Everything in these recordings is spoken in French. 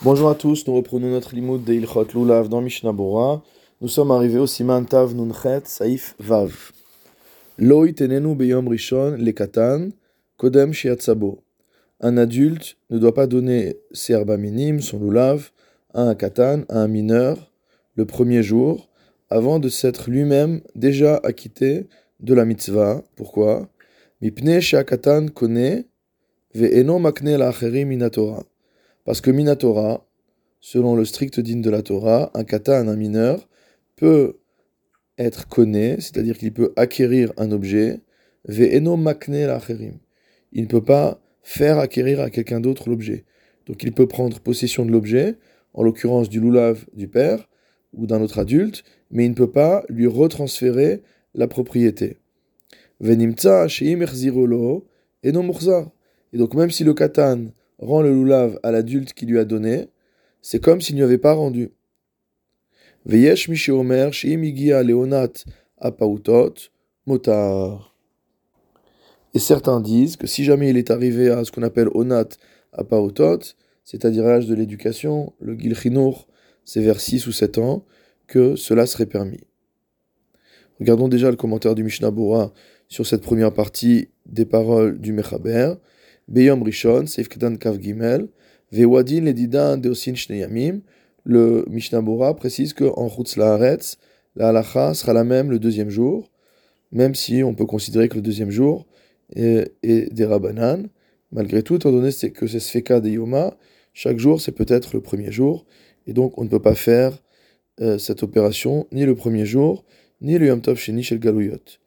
Bonjour à tous, nous reprenons notre limoud de Ilchot Lulav dans Mishnah Bora. Nous sommes arrivés au Siman Tav Nunchet Saif Vav. Loi tenenu beyom rishon le katan kodem shiatzabo. Un adulte ne doit pas donner ses herbes minimes, son lulav, à un katan, à un mineur, le premier jour, avant de s'être lui-même déjà acquitté de la mitzvah. Pourquoi? Mipne katan kone ve'eno makne la minatora parce que Minatora, selon le strict digne de la Torah, un katan, un mineur, peut être connu, c'est-à-dire qu'il peut acquérir un objet, ve'eno makne. Il ne peut pas faire acquérir à quelqu'un d'autre l'objet. Donc il peut prendre possession de l'objet, en l'occurrence du loulav du père ou d'un autre adulte, mais il ne peut pas lui retransférer la propriété. Sheim Et donc même si le katan rend le loulav à l'adulte qui lui a donné, c'est comme s'il n'y avait pas rendu. Veyesh Omer, Leonat Apautot, Motar. Et certains disent que si jamais il est arrivé à ce qu'on appelle Onat Apautot, c'est-à-dire l'âge de l'éducation, le Gilchinour, c'est vers 6 ou 7 ans, que cela serait permis. Regardons déjà le commentaire du Mishnah Bora sur cette première partie des paroles du Mechaber. Beyom Rishon, Seif Kedan Kav Gimel, Vewadin Ledidan Deosin Shneyamim. Le Mishnah Bora précise qu'en Chutz Laaretz, la halacha sera la même le deuxième jour, même si on peut considérer que le deuxième jour est, des Rabbanan. Malgré tout, étant donné que c'est Sfeka de Yoma, chaque jour c'est peut-être le premier jour, et donc on ne peut pas faire euh, cette opération ni le premier jour, ni le Yom Tov Sheni Shel Galuyot.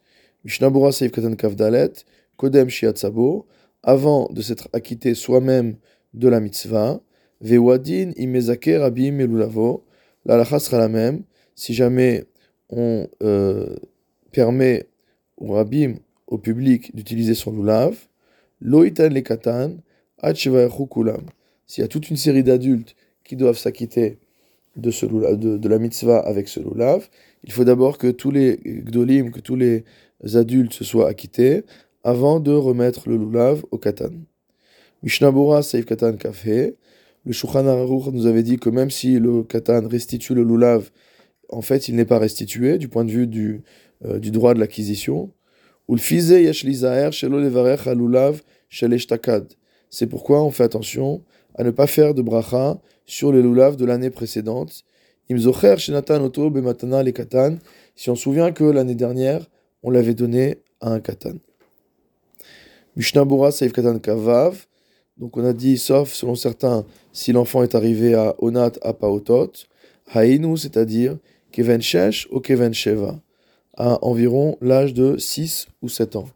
Mishnah Bora Seif Kedan Kav Dalet, Kodem Shiatzabo, avant de s'être acquitté soi-même de la mitzvah, vewadin imezake rabim elulavo, la sera la même, si jamais on euh, permet au rabim, au public, d'utiliser son lulav, loitan le katan. S'il y a toute une série d'adultes qui doivent s'acquitter de, de, la mitzvah avec ce lulav, il faut d'abord que tous les gdolim, que tous les adultes se soient acquittés, avant de remettre le lulav au katan. Mishnabura Seif Katan Kafhe. Le Shulchan nous avait dit que même si le katan restitue le lulav, en fait, il n'est pas restitué du point de vue du, euh, du droit de l'acquisition. C'est pourquoi on fait attention à ne pas faire de bracha sur le lulav de l'année précédente. Si on se souvient que l'année dernière, on l'avait donné à un katan. Mishnah Saif Katan Kavav. Donc on a dit, sauf selon certains, si l'enfant est arrivé à Onat à Paotot, Hainu, c'est-à-dire Keven ou Keven Sheva, à environ l'âge de 6 ou 7 ans.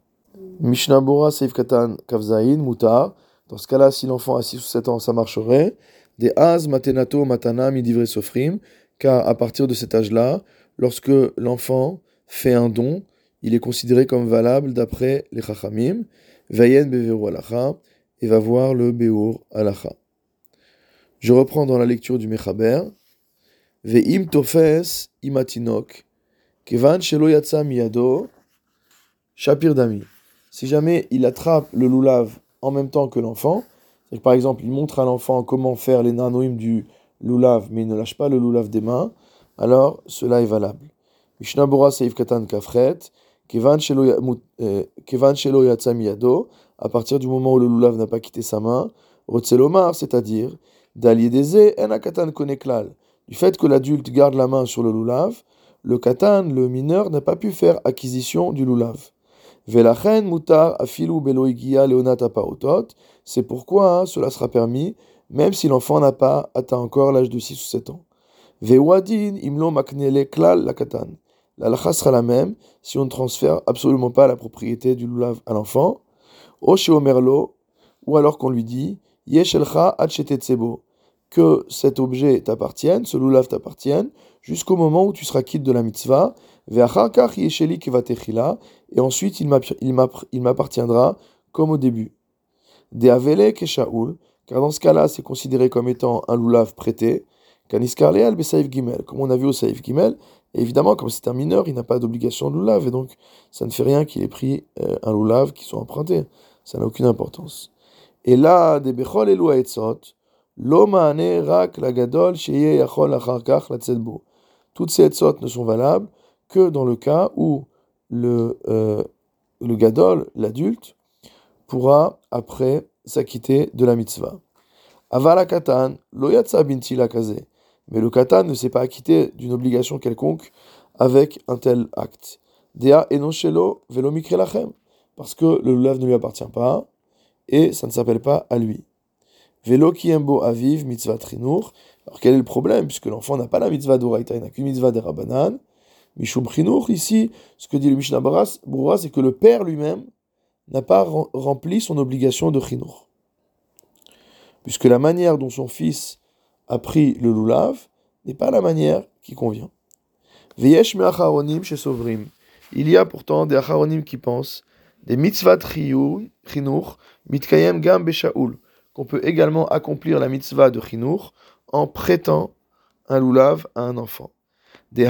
Mishnah Saif Katan Kavzain, Mutar. Dans ce cas-là, si l'enfant a 6 ou 7 ans, ça marcherait. Des Az Matenato Matana Midivre Sofrim, car à partir de cet âge-là, lorsque l'enfant fait un don, il est considéré comme valable d'après les Chachamim. Vayen beveru alacha, et va voir le beur alacha. Je reprends dans la lecture du Mechaber. Ve'im tofes imatinok, kevan shelo yatsa miyado, shapir dami. Si jamais il attrape le lulav en même temps que l'enfant, par exemple il montre à l'enfant comment faire les nanoïm du lulav, mais il ne lâche pas le lulav des mains, alors cela est valable. Mishnah Bora Seif Katan Kafret, Kevan shelo yatsa miyado, à partir du moment où le lulav n'a pas quitté sa main, rotzelomar, c'est-à-dire, d'aliedeze en akatan koneklal. Du fait que l'adulte garde la main sur le lulav, le katan, le mineur, n'a pas pu faire acquisition du lulav. Velachen mutar afilu beloigia leonata paotot. C'est pourquoi hein, cela sera permis, même si l'enfant n'a pas atteint encore l'âge de 6 ou 7 ans. Vewadin imlo maknele klal la katan la sera la même si on ne transfère absolument pas la propriété du lulav à l'enfant, ou alors qu'on lui dit yeshelcha que cet objet t'appartienne, ce lulav t'appartienne, jusqu'au moment où tu seras quitte de la mitzvah, et ensuite il m'appartiendra comme au début. De avele keshaul, car dans ce cas-là c'est considéré comme étant un lulav prêté, al Gimel, comme on a vu au Saïf Gimel, évidemment, comme c'est un mineur, il n'a pas d'obligation de loulav, et donc ça ne fait rien qu'il ait pris euh, un loulav qui soit emprunté. Ça n'a aucune importance. Et là, des bechol et etzot, Lo rak la gadol sheye yachol achar kach latzet bo. Toutes ces etzot ne sont valables que dans le cas où le, euh, le gadol, l'adulte, pourra après s'acquitter de la mitzvah. Avala katan, lo yatsa binti la Mais le katan ne s'est pas acquitté d'une obligation quelconque avec un tel acte. Dea enoshelo velo lachem. Parce que le lulav ne lui appartient pas et ça ne s'appelle pas à lui. Velo kiembo aviv mitzvah trinour. Alors quel est le problème Puisque l'enfant n'a pas la mitzvah d'oraita, il n'a qu'une mitzvah de rabanan. Mishum ici, ce que dit le Mishnah Boura, c'est que le père lui-même n'a pas rempli son obligation de trinour. Puisque la manière dont son fils a pris le lulav n'est pas la manière qui convient. Veyesh me chez Sovrim. Il y a pourtant des acharonim qui pensent des mitzvah trinour, mitkayem gam beshaul qu'on peut également accomplir la mitzvah de Chinour en prêtant un lulav à un enfant. Des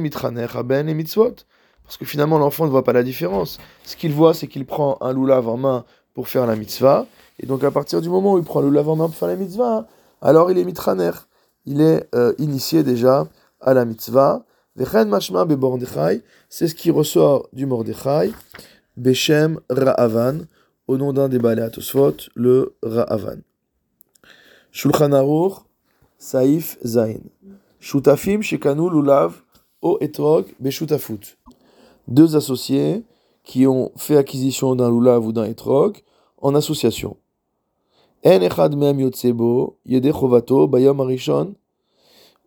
mitraner et mitzvot. Parce que finalement, l'enfant ne voit pas la différence. Ce qu'il voit, c'est qu'il prend un lulav en main pour faire la mitzvah. Et donc, à partir du moment où il prend le lulav en main pour faire la mitzvah, alors il est mitraner. Il est euh, initié déjà à la mitzvah. C'est ce qui ressort du Mordechai. Beshem Ra'avan au nom d'un des balais le Ra'avan. Shulchan Saif Zain. Shutafim Shekanu Lulav O Etrog Beshutafut. Deux associés qui ont fait acquisition d'un Lulav ou d'un Etrog en association.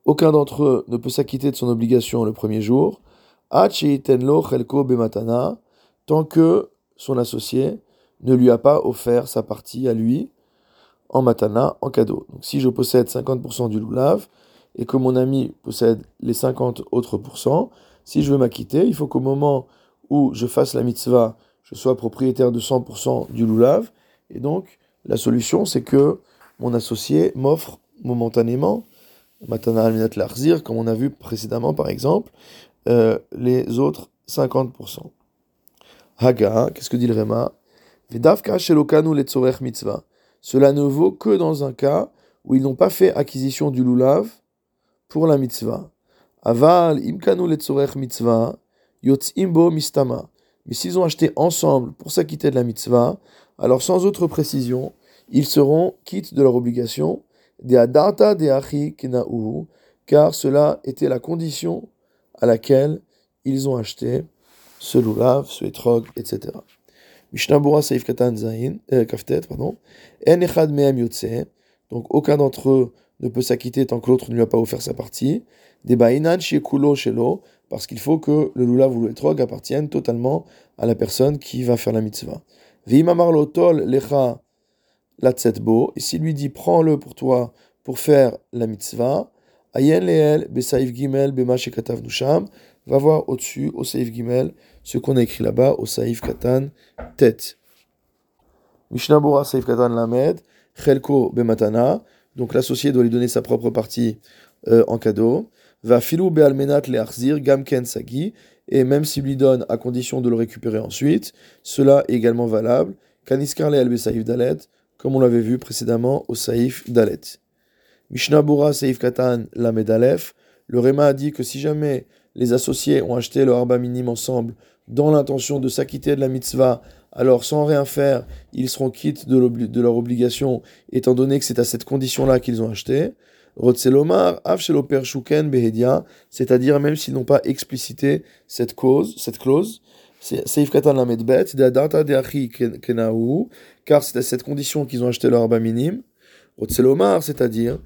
Aucun d'entre eux ne peut s'acquitter de son obligation le premier jour. Tant que son associé ne lui a pas offert sa partie à lui en matana, en cadeau. Donc si je possède 50% du loulav et que mon ami possède les 50 autres pourcents, si je veux m'acquitter, il faut qu'au moment où je fasse la mitzvah, je sois propriétaire de 100% du loulav. Et donc, la solution, c'est que mon associé m'offre momentanément, matana al larzir, comme on a vu précédemment par exemple, euh, les autres 50%. Haga, qu'est-ce que dit le Réma cela ne vaut que dans un cas où ils n'ont pas fait acquisition du lulav pour la mitzvah. Aval imkanu mitzvah mistama. Mais s'ils ont acheté ensemble pour s'acquitter de la mitzvah, alors sans autre précision, ils seront quittes de leur obligation, de adarta de achi car cela était la condition à laquelle ils ont acheté ce lulav, ce etrog, etc. Saif Katan Zain, euh, Kaftet, pardon. En Echad Mehem. Donc aucun d'entre eux ne peut s'acquitter tant que l'autre ne lui a pas offert sa partie. Des Bainan Shekulo Shelo, parce qu'il faut que le lulav ou le etrog appartiennent totalement à la personne qui va faire la mitzvah. Lecha Latzetbo. Et s'il lui dit prends-le pour toi pour faire la mitzvah, Ayen Leel Besaif Gimel Bema Shekatav Nusham va voir au-dessus, au Saif Gimel, ce qu'on a écrit là-bas, au Saif Katan, tête. Mishnah Bora Saif Katan Lamed, Chelko Bematana, donc l'associé doit lui donner sa propre partie euh, en cadeau. Va filou be'almenat le gamken sagi, et même s'il lui donne à condition de le récupérer ensuite, cela est également valable. Kaniskar le albe saif dalet, comme on l'avait vu précédemment au saif dalet. Mishnah Bora Saif Katan Lamed Alef, le Réma a dit que si jamais les associés ont acheté le harba minime ensemble dans l'intention de s'acquitter de la mitzvah, alors sans rien faire, ils seront quittes de leur obligation, étant donné que c'est à cette condition-là qu'ils ont acheté. Rotzelomar, Behedia, c'est-à-dire même s'ils n'ont pas explicité cette cause, cette clause, Seif Katan Lamedbet, car c'est à cette condition qu'ils ont acheté leur harba minime. Rotzelomar, c'est-à-dire,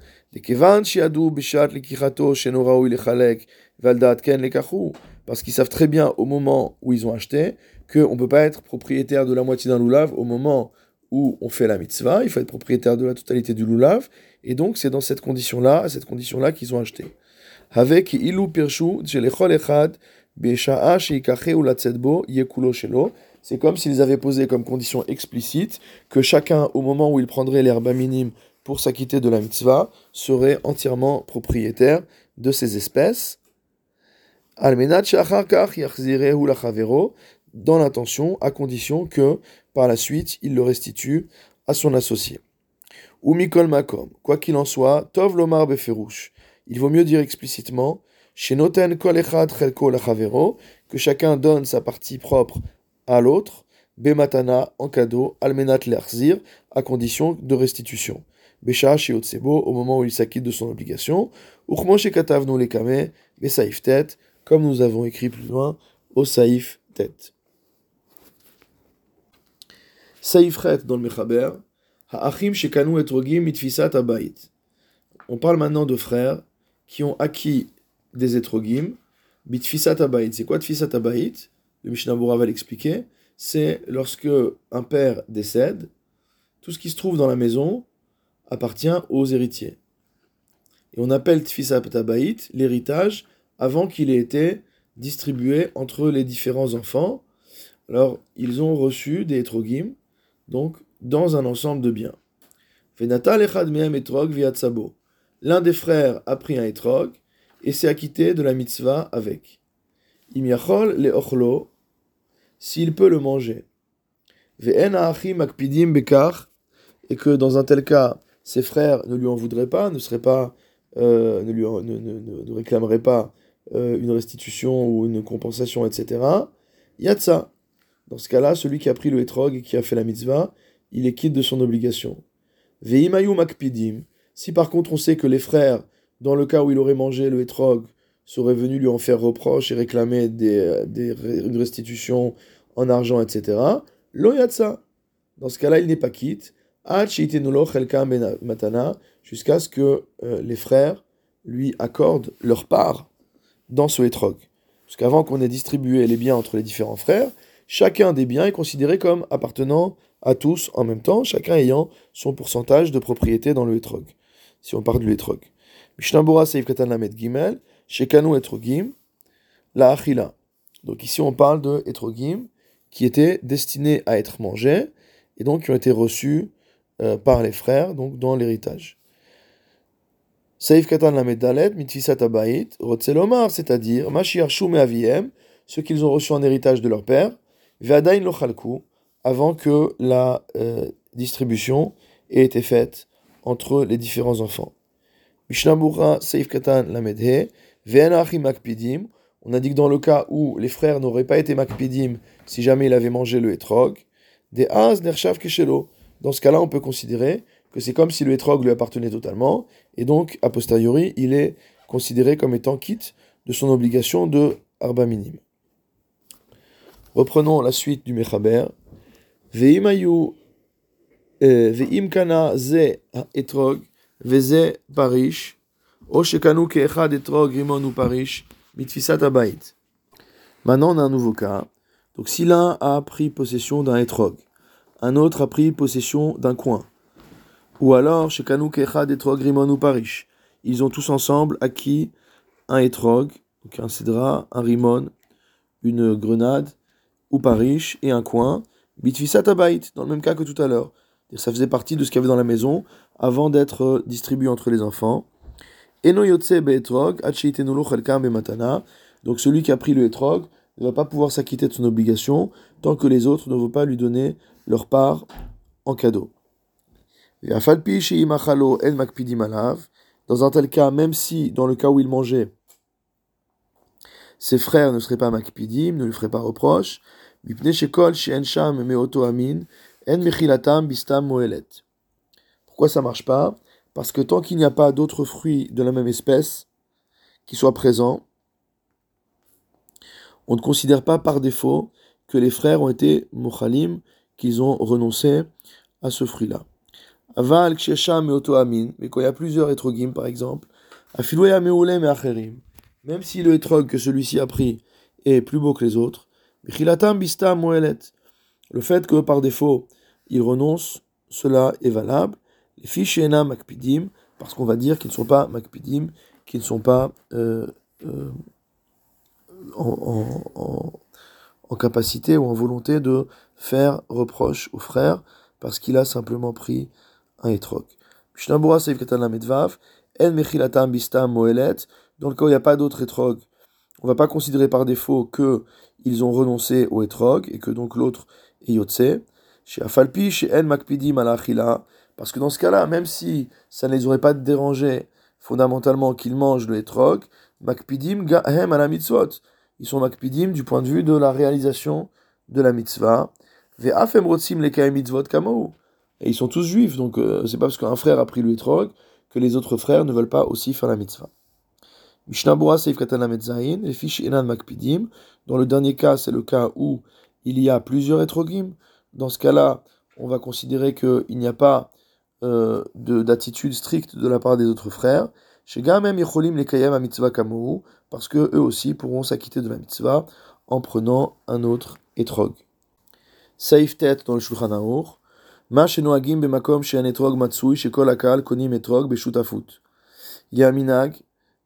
parce qu'ils savent très bien au moment où ils ont acheté qu'on ne peut pas être propriétaire de la moitié d'un loulav au moment on fait la mitzvah, il faut être propriétaire de la totalité du loulav, et donc c'est dans cette condition-là, à cette condition-là qu'ils ont acheté. Avec ilu pirshu, echad, c'est comme s'ils avaient posé comme condition explicite que chacun, au moment où il prendrait l'herbe minime pour s'acquitter de la mitzvah, serait entièrement propriétaire de ces espèces dans l'intention, à condition que par la suite il le restitue à son associé. ou mikol makom. Quoi qu'il en soit, tov lomar beferush. Il vaut mieux dire explicitement, shenoten kol echad que chacun donne sa partie propre à l'autre, bematana en cadeau, almenat lerzir, à condition de restitution. Besha Otsebo, au moment où il s'acquitte de son obligation, Uchmo Shekatav no lekame, Besaif tet, comme nous avons écrit plus loin, au Saif tet. Dans le Mechaber, Ha'achim Shekanu abayit. On parle maintenant de frères qui ont acquis des etrogim, bitfisat abayit. C'est quoi tfisat abayit Le Mishnah va l'expliquer. C'est lorsque un père décède, tout ce qui se trouve dans la maison appartient aux héritiers. Et on appelle Tfisa Tabaït l'héritage avant qu'il ait été distribué entre les différents enfants. Alors, ils ont reçu des etrogim, donc dans un ensemble de biens. L'un des frères a pris un etrog et s'est acquitté de la mitzvah avec. Imiachol le ochlo, s'il peut le manger. Et que dans un tel cas, ses frères ne lui en voudraient pas, ne seraient pas, euh, ne, lui ne, réclameraient pas euh, une restitution ou une compensation, etc. Il y a de ça. Dans ce cas-là, celui qui a pris le hétrog et qui a fait la mitzvah, il est quitte de son obligation. Veimayu makpidim. Si par contre on sait que les frères, dans le cas où il aurait mangé le hétrog, seraient venus lui en faire reproche et réclamer des, une restitution en argent, etc. Lo ça. Dans ce cas-là, il n'est pas quitte jusqu'à ce que euh, les frères lui accordent leur part dans ce hétrog. Parce qu'avant qu'on ait distribué les biens entre les différents frères, chacun des biens est considéré comme appartenant à tous en même temps, chacun ayant son pourcentage de propriété dans le hétrog. Si on parle du Seif Lamed Gimel, Shekanu Etrogim, la Achila. Donc ici on parle de Etrogim qui étaient destinés à être mangés et donc qui ont été reçus euh, par les frères, donc dans l'héritage. Saif Katan la Medalet, Mitfisat Abayit, Rotzelomar, c'est-à-dire Mashiach Shume Aviem, ceux qu'ils ont reçu en héritage de leur père, Veadain Lochalku, avant que la euh, distribution ait été faite entre les différents enfants. Mishnabura Saif Katan la Medhe, Ve'anachim Makpidim, on a dit que dans le cas où les frères n'auraient pas été Makpidim si jamais il avait mangé le etrog, des Az Nershav Keshelo, dans ce cas-là, on peut considérer que c'est comme si le hétrog lui appartenait totalement, et donc, a posteriori, il est considéré comme étant quitte de son obligation de arba minime. Reprenons la suite du Mechaber. Veimayu euh, veim kana ze etrog veze parish o shekanu keechad etrog rimon ou parish mitfisat abayit. Maintenant, on a un nouveau cas. Donc, si l'un a pris possession d'un etrog, un autre a pris possession d'un coin. Ou alors, chez Kanouk Echad, Etrog, Rimon ou Parish. Ils ont tous ensemble acquis un Etrog, donc un Cédra, un Rimon, une grenade, ou Parish, et un coin. Bitfisat Abayit, dans le même cas que tout à l'heure. Ça faisait partie de ce qu'il y avait dans la maison avant d'être distribué entre les enfants. Eno Yotse Be'etrog, Be'matana. Donc celui qui a pris le Etrog ne va pas pouvoir s'acquitter de son obligation tant que les autres ne vont pas lui donner leur part en cadeau. Dans un tel cas, même si dans le cas où il mangeait, ses frères ne seraient pas makpidim, ne lui feraient pas reproche, pourquoi ça marche pas? Parce que tant qu'il n'y a pas d'autres fruits de la même espèce qui soient présents, on ne considère pas par défaut que les frères ont été mochalim, qu'ils ont renoncé à ce fruit-là. Aval mais quand il y a plusieurs etrogim par exemple, même si le etrog que celui-ci a pris est plus beau que les autres, le fait que par défaut il renonce, cela est valable. Les fiches makpidim, parce qu'on va dire qu'ils ne sont pas makpidim, qu'ils ne sont pas euh, euh, en, en capacité ou en volonté de faire reproche au frère parce qu'il a simplement pris un etrog. Dans le cas où il n'y a pas d'autre etrog, on ne va pas considérer par défaut que ils ont renoncé au etrog et que donc l'autre est yotse. Chez Afalpi, chez En Makpidim Parce que dans ce cas-là, même si ça ne les aurait pas dérangé fondamentalement qu'ils mangent le etrog, makpidim gahem. Ils sont makpidim du point de vue de la réalisation de la mitzvah. Et ils sont tous juifs, donc euh, c'est pas parce qu'un frère a pris le que les autres frères ne veulent pas aussi faire la mitzvah. Dans le dernier cas, c'est le cas où il y a plusieurs etrogim. Dans ce cas-là, on va considérer qu'il n'y a pas euh, d'attitude stricte de la part des autres frères. Parce que eux aussi pourront s'acquitter de la mitzvah en prenant un autre etrog. Saif Tet dans le Shulchan Aruch. Ma shenoagim bemakom un etrog matsui shekol akal konim etrog beshutafut. Il y a un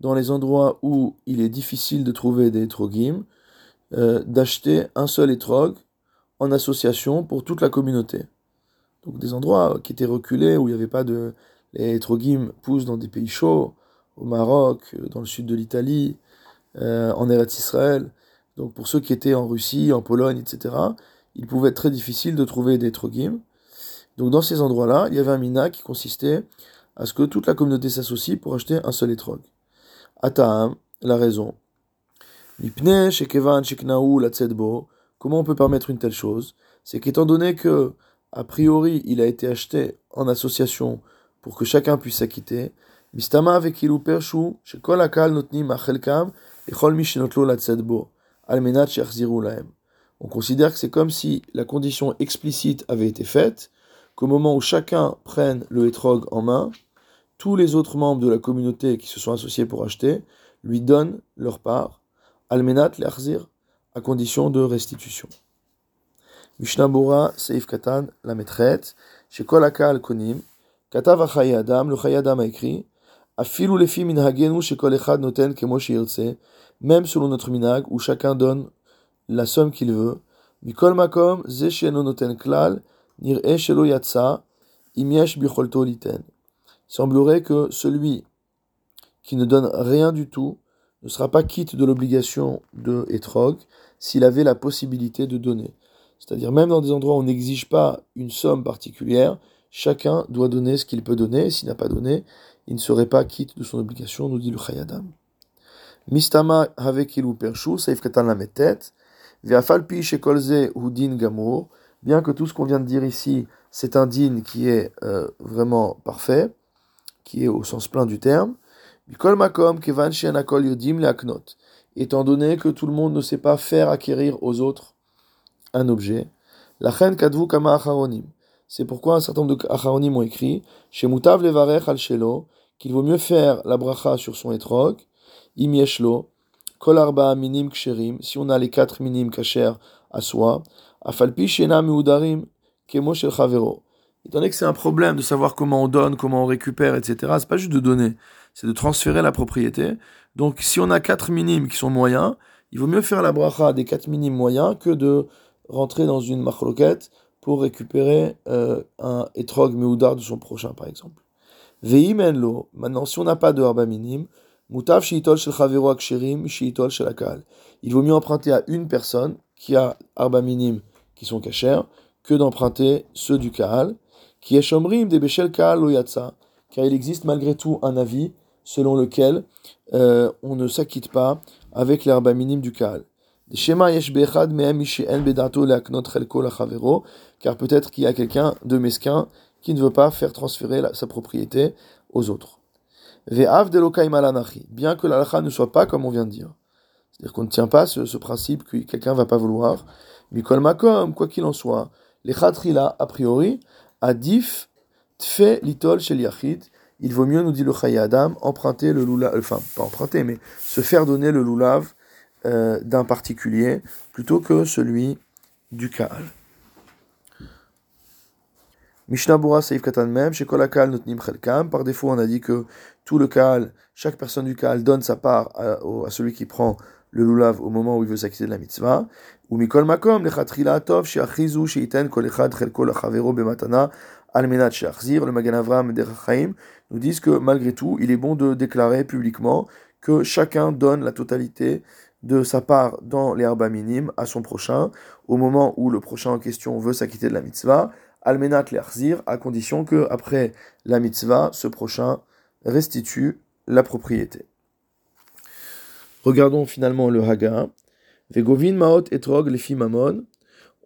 dans les endroits où il est difficile de trouver des etrogim, euh, d'acheter un seul etrog en association pour toute la communauté. Donc des endroits qui étaient reculés, où il n'y avait pas de... Les etrogim poussent dans des pays chauds, au Maroc, dans le sud de l'Italie, euh, en Eretz Israël. Donc pour ceux qui étaient en Russie, en Pologne, etc., il pouvait être très difficile de trouver des etrogim. Donc dans ces endroits-là, il y avait un mina qui consistait à ce que toute la communauté s'associe pour acheter un seul etrog. Ataam, la raison. Comment on peut permettre une telle chose? C'est qu'étant donné que, a priori, il a été acheté en association pour que chacun puisse s'acquitter, Mistama Notnim. On considère que c'est comme si la condition explicite avait été faite, qu'au moment où chacun prenne le hétrog en main, tous les autres membres de la communauté qui se sont associés pour acheter lui donnent leur part, almenat le'arzir, à condition de restitution. Mishnah Seif Katan, la maîtrette, chez Kolaka konim Katav Adam, le Chayadam a écrit, Afilu lefi minhagenu chez Kolechad noten kemo même selon notre minag, où chacun donne la somme qu'il veut, Mikol makom, noten klal, nir shelo yatsa, imiesh bicholto liten semblerait que celui qui ne donne rien du tout ne sera pas quitte de l'obligation de etrog s'il avait la possibilité de donner. C'est-à-dire même dans des endroits où on n'exige pas une somme particulière, chacun doit donner ce qu'il peut donner, s'il n'a pas donné, il ne serait pas quitte de son obligation, nous dit le Chayadam. Mistama havekilu pershu, saif katan la metet, shekolze hudin gamour, bien que tout ce qu'on vient de dire ici, c'est un din qui est euh, vraiment parfait, qui est au sens plein du terme. Étant donné que tout le monde ne sait pas faire acquérir aux autres un objet, la kadvu kama C'est pourquoi un certain nombre de acharonim ont écrit Shemutav levarech qu'il vaut mieux faire la bracha sur son etrog, im yeshlo, kol arba minim ksherim, si on a les quatre minim kasher à soi, afalpi shena meudarim kemo shel chavero. Étant donné que c'est un problème de savoir comment on donne, comment on récupère, etc., c'est pas juste de donner, c'est de transférer la propriété. Donc si on a quatre minimes qui sont moyens, il vaut mieux faire la bracha des quatre minimes moyens que de rentrer dans une marloquette pour récupérer euh, un etrog meudar de son prochain, par exemple. Veimenlo, maintenant si on n'a pas de harba minime, mutav shel chavero aksherim shel akal. Il vaut mieux emprunter à une personne qui a arba minime qui sont cachers que d'emprunter ceux du kahal qui est car il existe malgré tout un avis selon lequel euh, on ne s'acquitte pas avec l'herbe minime du Kaal. Car peut-être qu'il y a quelqu'un de mesquin qui ne veut pas faire transférer sa propriété aux autres. Bien que l'alakha ne soit pas comme on vient de dire. C'est-à-dire qu'on ne tient pas ce, principe que quelqu'un ne va pas vouloir. Mikol makom, quoi qu'il en soit. Les khatrila, a priori, Adif tfe litol shel yachid. Il vaut mieux, nous dit le Chayadam, emprunter le lulav, enfin pas emprunter, mais se faire donner le lulav euh, d'un particulier plutôt que celui du Kaal. Mishnah Bura Seif Katan Mem, chez Kolakal Notnim Chelkam. Par défaut, on a dit que tout le Kaal, chaque personne du Kaal donne sa part à celui qui prend le lulav au moment où il veut s'acquitter de la mitzvah. Ou mikol makom lechatrila tov sheachizu sheiten kol echad chelko lachavero bematana almenat sheachzir. Le Magan Avram Derachaim nous disent que malgré tout, il est bon de déclarer publiquement que chacun donne la totalité de sa part dans les herbes minimes à son prochain, au moment où le prochain en question veut s'acquitter de la mitzvah, almenat le'achzir, à condition que, après la mitzvah, ce prochain restitue la propriété. Regardons finalement le Haga. Vegovin maot etrog lefi mamon.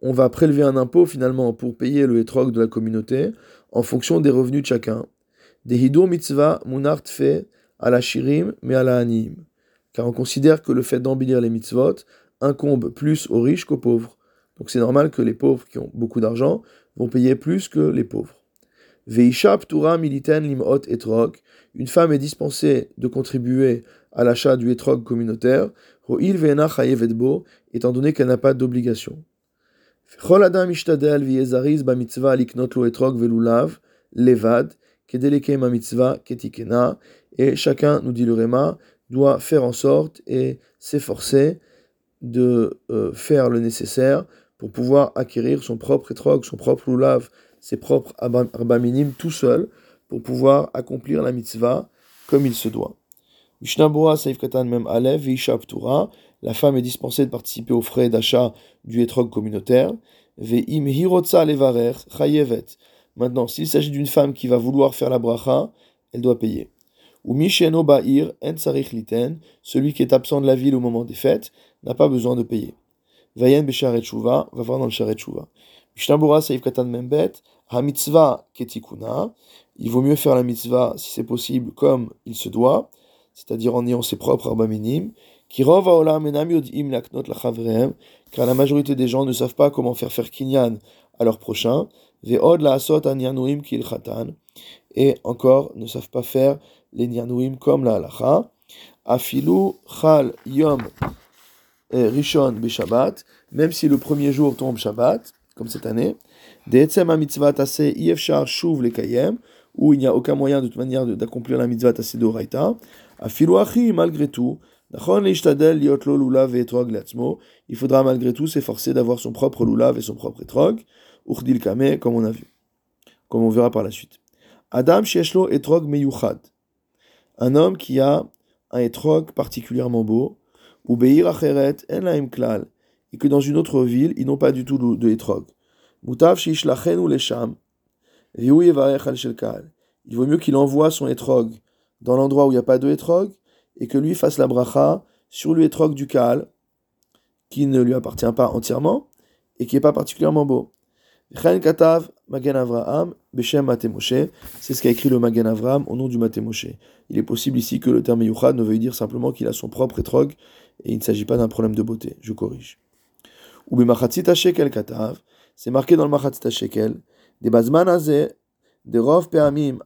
On va prélever un impôt finalement pour payer le etrog de la communauté en fonction des revenus de chacun. Des hidur mitzvah munart fait à la shirim mais à la anim. Car on considère que le fait d'embellir les mitzvot incombe plus aux riches qu'aux pauvres. Donc c'est normal que les pauvres qui ont beaucoup d'argent vont payer plus que les pauvres. Veisha ptura militen limot etrog. Une femme est dispensée de contribuer à l'achat du etrog communautaire, ro'il ve'ena chayevetbo, étant donné qu'elle n'a pas d'obligation. Chol adam ishtadel v'yezariz liknot lo velulav levad kedeleke ma mitzvah ketikena. Et chacun, nous dit le Réma, doit faire en sorte et s'efforcer de euh, faire le nécessaire pour pouvoir acquérir son propre etrog, son propre lulav, ses propres arba minimes tout seul, pour pouvoir accomplir la mitzvah comme il se doit. La femme est dispensée de participer aux frais d'achat du etrog communautaire. Maintenant, s'il s'agit d'une femme qui va vouloir faire la bracha, elle doit payer. Ou Misheno Ba'ir, Liten, celui qui est absent de la ville au moment des fêtes, n'a pas besoin de payer. Vayen Besharet va voir dans le Sharet Shuva. Saif Katan Membet, mitzvah Ketikuna, il vaut mieux faire la mitzvah si c'est possible comme il se doit c'est-à-dire en ayant ses propres arba minimes, car la majorité des gens ne savent pas comment faire faire kinyan à leur prochain, et encore ne savent pas faire les nyanouim comme la halacha, afilu chal yom rishon beshabbat, même si le premier jour tombe Shabbat, comme cette année, mitzvah tase yefshar shuv lekayem, où il n'y a aucun moyen de toute manière d'accomplir la mitzvah tase d'oraita, malgré tout, il faudra malgré tout s'efforcer d'avoir son propre lulav et son propre etrog, urdil kame, comme on a vu, comme on verra par la suite. Adam shieshlo etrog meyuchad, un homme qui a un etrog particulièrement beau, ou beir acheret en klal, et que dans une autre ville, ils n'ont pas du tout de etrog. Mutav shishlachen ou lesham, il vaut mieux qu'il envoie son etrog dans l'endroit où il n'y a pas de etrog, et que lui fasse la bracha sur le etrog du Kaal, qui ne lui appartient pas entièrement, et qui n'est pas particulièrement beau. Magen Avraham c'est ce qu'a écrit le Magen Avraham au nom du Matemoshe. Il est possible ici que le terme Yuchad ne veuille dire simplement qu'il a son propre etrog, et il ne s'agit pas d'un problème de beauté, je corrige. Ou Shekel Katav, c'est marqué dans le Machatzita Shekel, des Bazman des Rov Peamim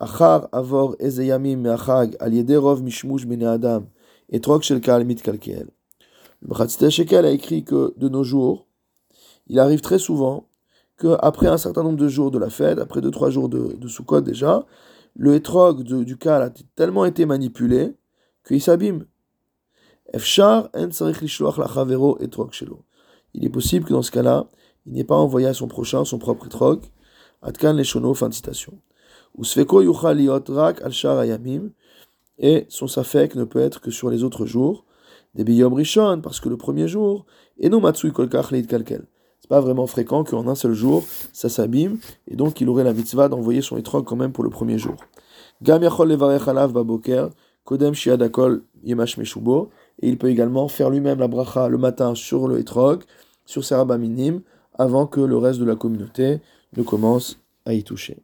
Achar avor ezeyamim et. Le Shekel a écrit que de nos jours, il arrive très souvent qu'après un certain nombre de jours de la fête, après 2-3 jours de, de Sukkot déjà, le etrog du kal a tellement été manipulé qu'il s'abîme. Il est possible que dans ce cas-là, il n'ait pas envoyé à son prochain son propre etrog. Atkan leshono, fin de citation. Et son safek ne peut être que sur les autres jours. Des biyom rishon, parce que le premier jour, et non matsui kolkach leit kalkel. C'est pas vraiment fréquent qu'en un seul jour, ça s'abîme, et donc il aurait la mitzvah d'envoyer son etrog quand même pour le premier jour. Gam yachol levarech alav baboker, kodem shiadakol yemash meshubo, et il peut également faire lui-même la bracha le matin sur le etrog, sur ses minim, avant que le reste de la communauté ne commence à y toucher.